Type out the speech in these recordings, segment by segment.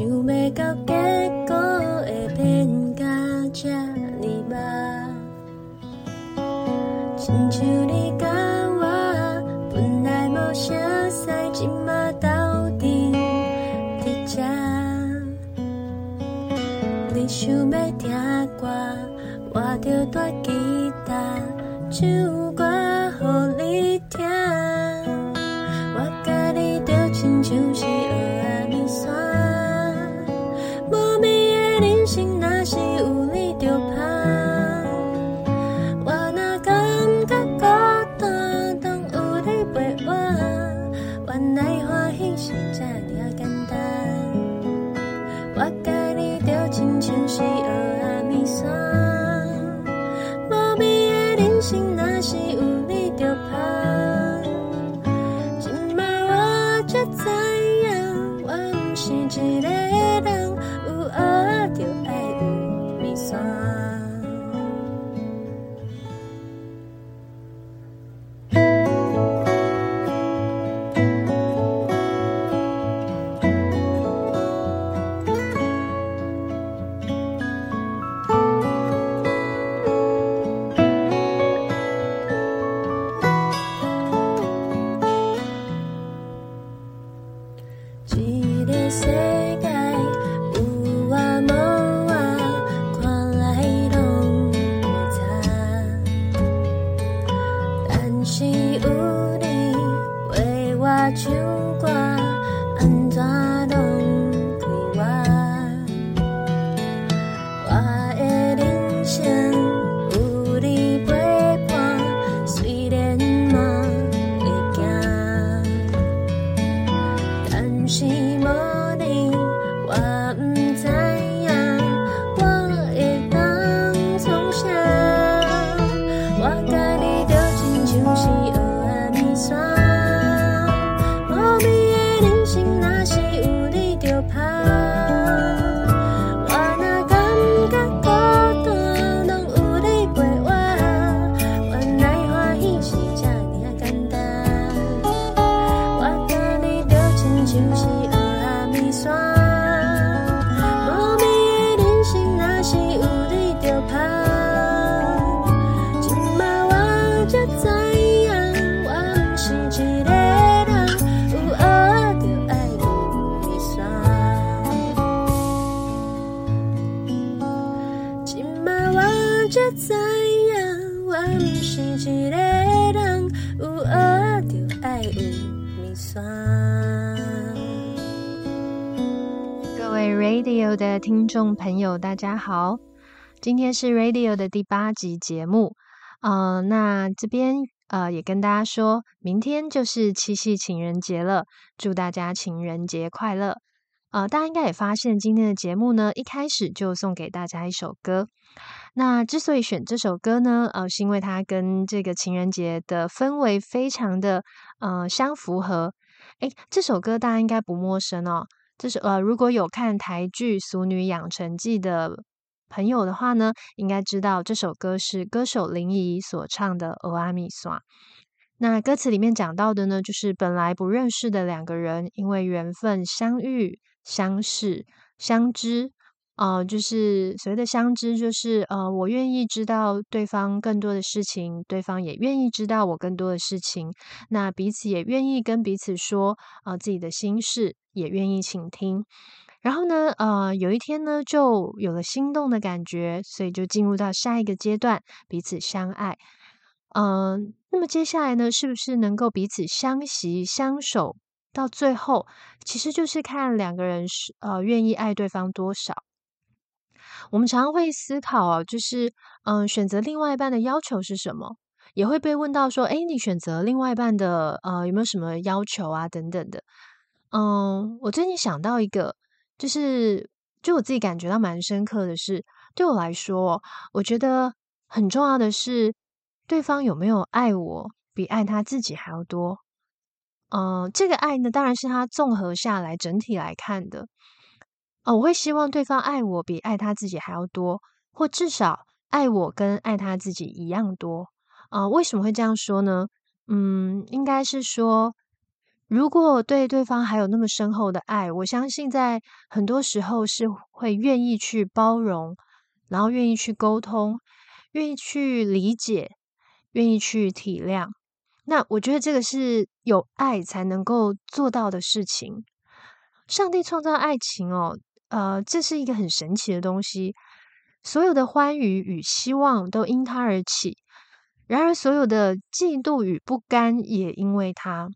想要到结果会变甲这呢歹，亲像你甲我本来无啥使，今嘛斗阵伫遮。你想要听歌，我着弹吉他，唱歌我个位 Radio 的听众朋友，大家好，今天是 Radio 的第八集节目。呃，那这边呃也跟大家说，明天就是七夕情人节了，祝大家情人节快乐。呃，大家应该也发现今天的节目呢，一开始就送给大家一首歌。那之所以选这首歌呢，呃，是因为它跟这个情人节的氛围非常的呃相符合。诶，这首歌大家应该不陌生哦。这是呃，如果有看台剧《俗女养成记》的朋友的话呢，应该知道这首歌是歌手林怡所唱的《欧阿米索》。那歌词里面讲到的呢，就是本来不认识的两个人，因为缘分相遇、相识、相知。呃，就是所谓的相知，就是呃，我愿意知道对方更多的事情，对方也愿意知道我更多的事情。那彼此也愿意跟彼此说呃自己的心事，也愿意倾听。然后呢，呃，有一天呢，就有了心动的感觉，所以就进入到下一个阶段，彼此相爱。嗯、那么接下来呢，是不是能够彼此相惜相守到最后，其实就是看两个人是呃愿意爱对方多少。我们常常会思考，就是嗯、选择另外一半的要求是什么？也会被问到说，哎，你选择另外一半的呃有没有什么要求啊等等的。嗯，我最近想到一个，就是就我自己感觉到蛮深刻的是，对我来说，我觉得很重要的是，对方有没有爱我，比爱他自己还要多。嗯，这个爱呢，当然是他综合下来整体来看的。哦，我会希望对方爱我比爱他自己还要多，或至少爱我跟爱他自己一样多。啊，为什么会这样说呢？嗯，应该是说，如果对对方还有那么深厚的爱，我相信在很多时候是会愿意去包容，然后愿意去沟通，愿意去理解，愿意去体谅。那我觉得这个是有爱才能够做到的事情。上帝创造爱情哦，呃，这是一个很神奇的东西。所有的欢愉与希望都因他而起。然而，所有的嫉妒与不甘也因为他。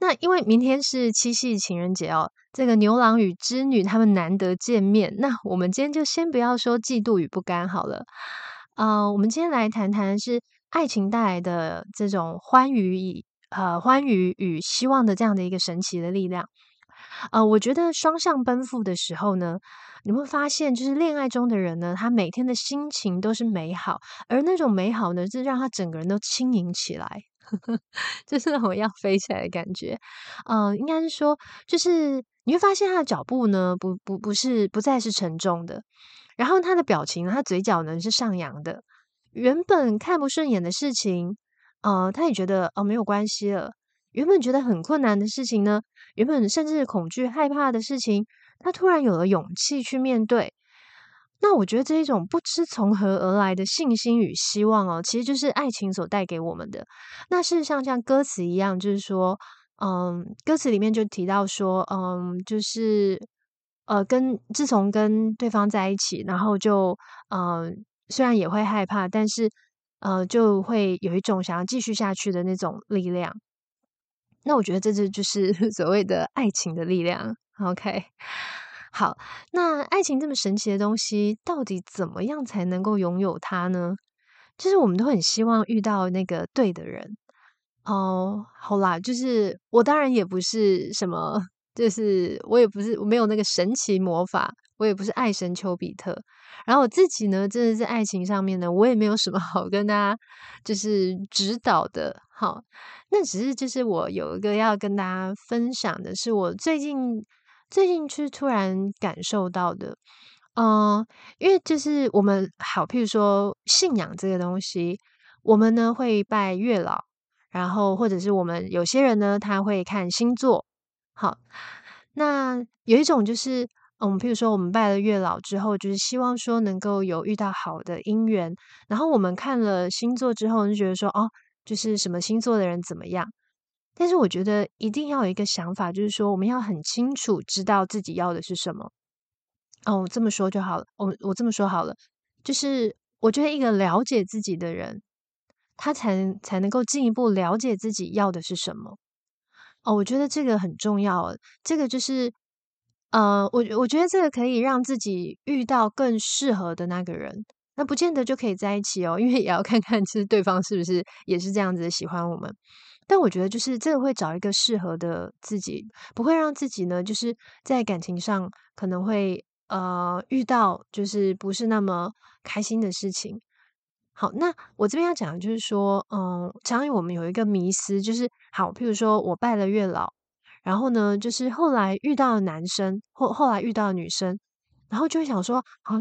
那因为明天是七夕情人节哦，这个牛郎与织女他们难得见面。那我们今天就先不要说嫉妒与不甘好了。呃，我们今天来谈谈是爱情带来的这种欢愉与呃欢愉与希望的这样的一个神奇的力量。呃，我觉得双向奔赴的时候呢。你会发现，就是恋爱中的人呢，他每天的心情都是美好，而那种美好呢，是让他整个人都轻盈起来，就是那种要飞起来的感觉。呃，应该是说，就是你会发现他的脚步呢，不不不是不再是沉重的，然后他的表情，他嘴角呢是上扬的。原本看不顺眼的事情，呃，他也觉得哦没有关系了。原本觉得很困难的事情呢，原本甚至恐惧害怕的事情。他突然有了勇气去面对，那我觉得这一种不知从何而来的信心与希望哦，其实就是爱情所带给我们的。那事实上，像歌词一样，就是说，嗯，歌词里面就提到说，嗯，就是呃，跟自从跟对方在一起，然后就，嗯，虽然也会害怕，但是呃，就会有一种想要继续下去的那种力量。那我觉得这就就是 所谓的爱情的力量。OK，好，那爱情这么神奇的东西，到底怎么样才能够拥有它呢？就是我们都很希望遇到那个对的人哦。好啦，就是我当然也不是什么，就是我也不是我没有那个神奇魔法，我也不是爱神丘比特。然后我自己呢，真的在爱情上面呢，我也没有什么 好跟大家就是指导的。好，那只是就是我有一个要跟大家分享的，是我最近。最近去突然感受到的，嗯，因为就是我们好，譬如说信仰这个东西，我们呢会拜月老，然后或者是我们有些人呢他会看星座。好，那有一种就是，嗯，譬如说我们拜了月老之后，就是希望说能够有遇到好的姻缘，然后我们看了星座之后，就觉得说，哦，就是什么星座的人怎么样。但是我觉得一定要有一个想法，就是说我们要很清楚知道自己要的是什么。哦，这么说就好了。我我这么说好了，就是我觉得一个了解自己的人，他才才能够进一步了解自己要的是什么。哦，我觉得这个很重要。这个就是，呃，我我觉得这个可以让自己遇到更适合的那个人。那不见得就可以在一起哦，因为也要看看其实对方是不是也是这样子喜欢我们。但我觉得，就是这个会找一个适合的自己，不会让自己呢，就是在感情上可能会呃遇到就是不是那么开心的事情。好，那我这边要讲的就是说，嗯，常以我们有一个迷思，就是好，譬如说我拜了月老，然后呢，就是后来遇到了男生，或后来遇到了女生，然后就会想说，啊，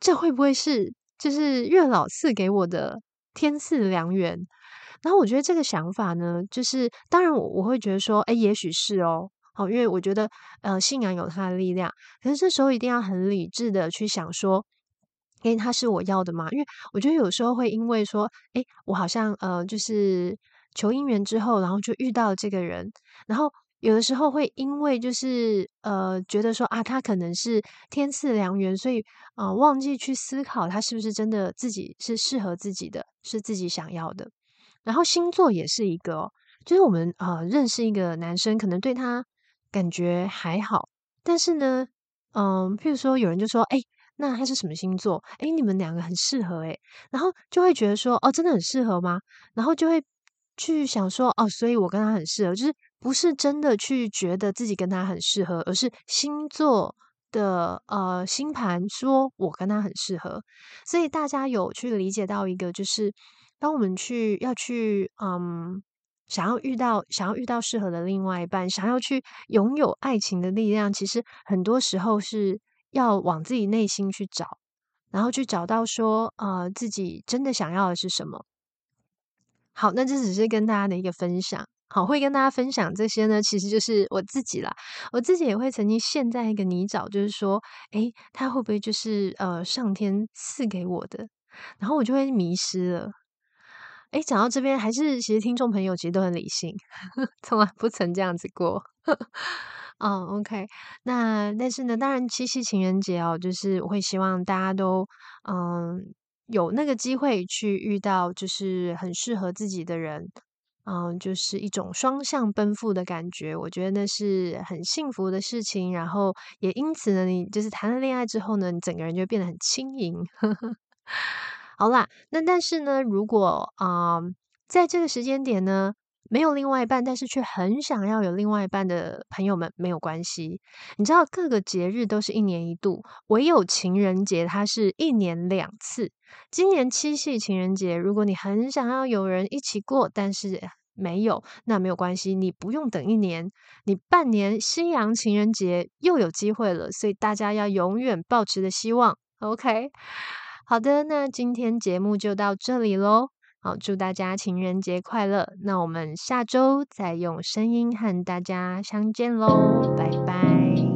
这会不会是就是月老赐给我的天赐良缘？然后我觉得这个想法呢，就是当然我我会觉得说，哎，也许是哦，好，因为我觉得呃信仰有它的力量，可是这时候一定要很理智的去想说，哎，他是我要的吗？因为我觉得有时候会因为说，哎，我好像呃就是求姻缘之后，然后就遇到这个人，然后有的时候会因为就是呃觉得说啊，他可能是天赐良缘，所以啊忘记去思考他是不是真的自己是适合自己的，是自己想要的。然后星座也是一个，就是我们呃认识一个男生，可能对他感觉还好，但是呢，嗯，譬如说有人就说，哎，那他是什么星座？哎，你们两个很适合，哎，然后就会觉得说，哦，真的很适合吗？然后就会去想说，哦，所以我跟他很适合，就是不是真的去觉得自己跟他很适合，而是星座的呃星盘说我跟他很适合，所以大家有去理解到一个就是。当我们去要去，嗯，想要遇到想要遇到适合的另外一半，想要去拥有爱情的力量，其实很多时候是要往自己内心去找，然后去找到说，呃，自己真的想要的是什么。好，那这只是跟大家的一个分享。好，会跟大家分享这些呢，其实就是我自己啦。我自己也会曾经陷在一个泥沼，就是说，诶，他会不会就是呃上天赐给我的？然后我就会迷失了。诶，讲到这边，还是其实听众朋友其实都很理性，从来不曾这样子过。嗯，OK，那但是呢，当然七夕情人节哦，就是我会希望大家都嗯有那个机会去遇到，就是很适合自己的人。嗯，就是一种双向奔赴的感觉，我觉得那是很幸福的事情。然后也因此呢，你就是谈了恋爱之后呢，你整个人就变得很轻盈。好啦，那但是呢，如果啊，在这个时间点呢，没有另外一半，但是却很想要有另外一半的朋友们，没有关系。你知道各个节日都是一年一度，唯有情人节它是一年两次。今年七夕情人节，如果你很想要有人一起过，但是没有，那没有关系，你不用等一年，你半年夕阳情人节又有机会了。所以大家要永远保持的希望。OK，好的，那今天节目就到这里喽。好，祝大家情人节快乐。那我们下周再用声音和大家相见喽，拜拜。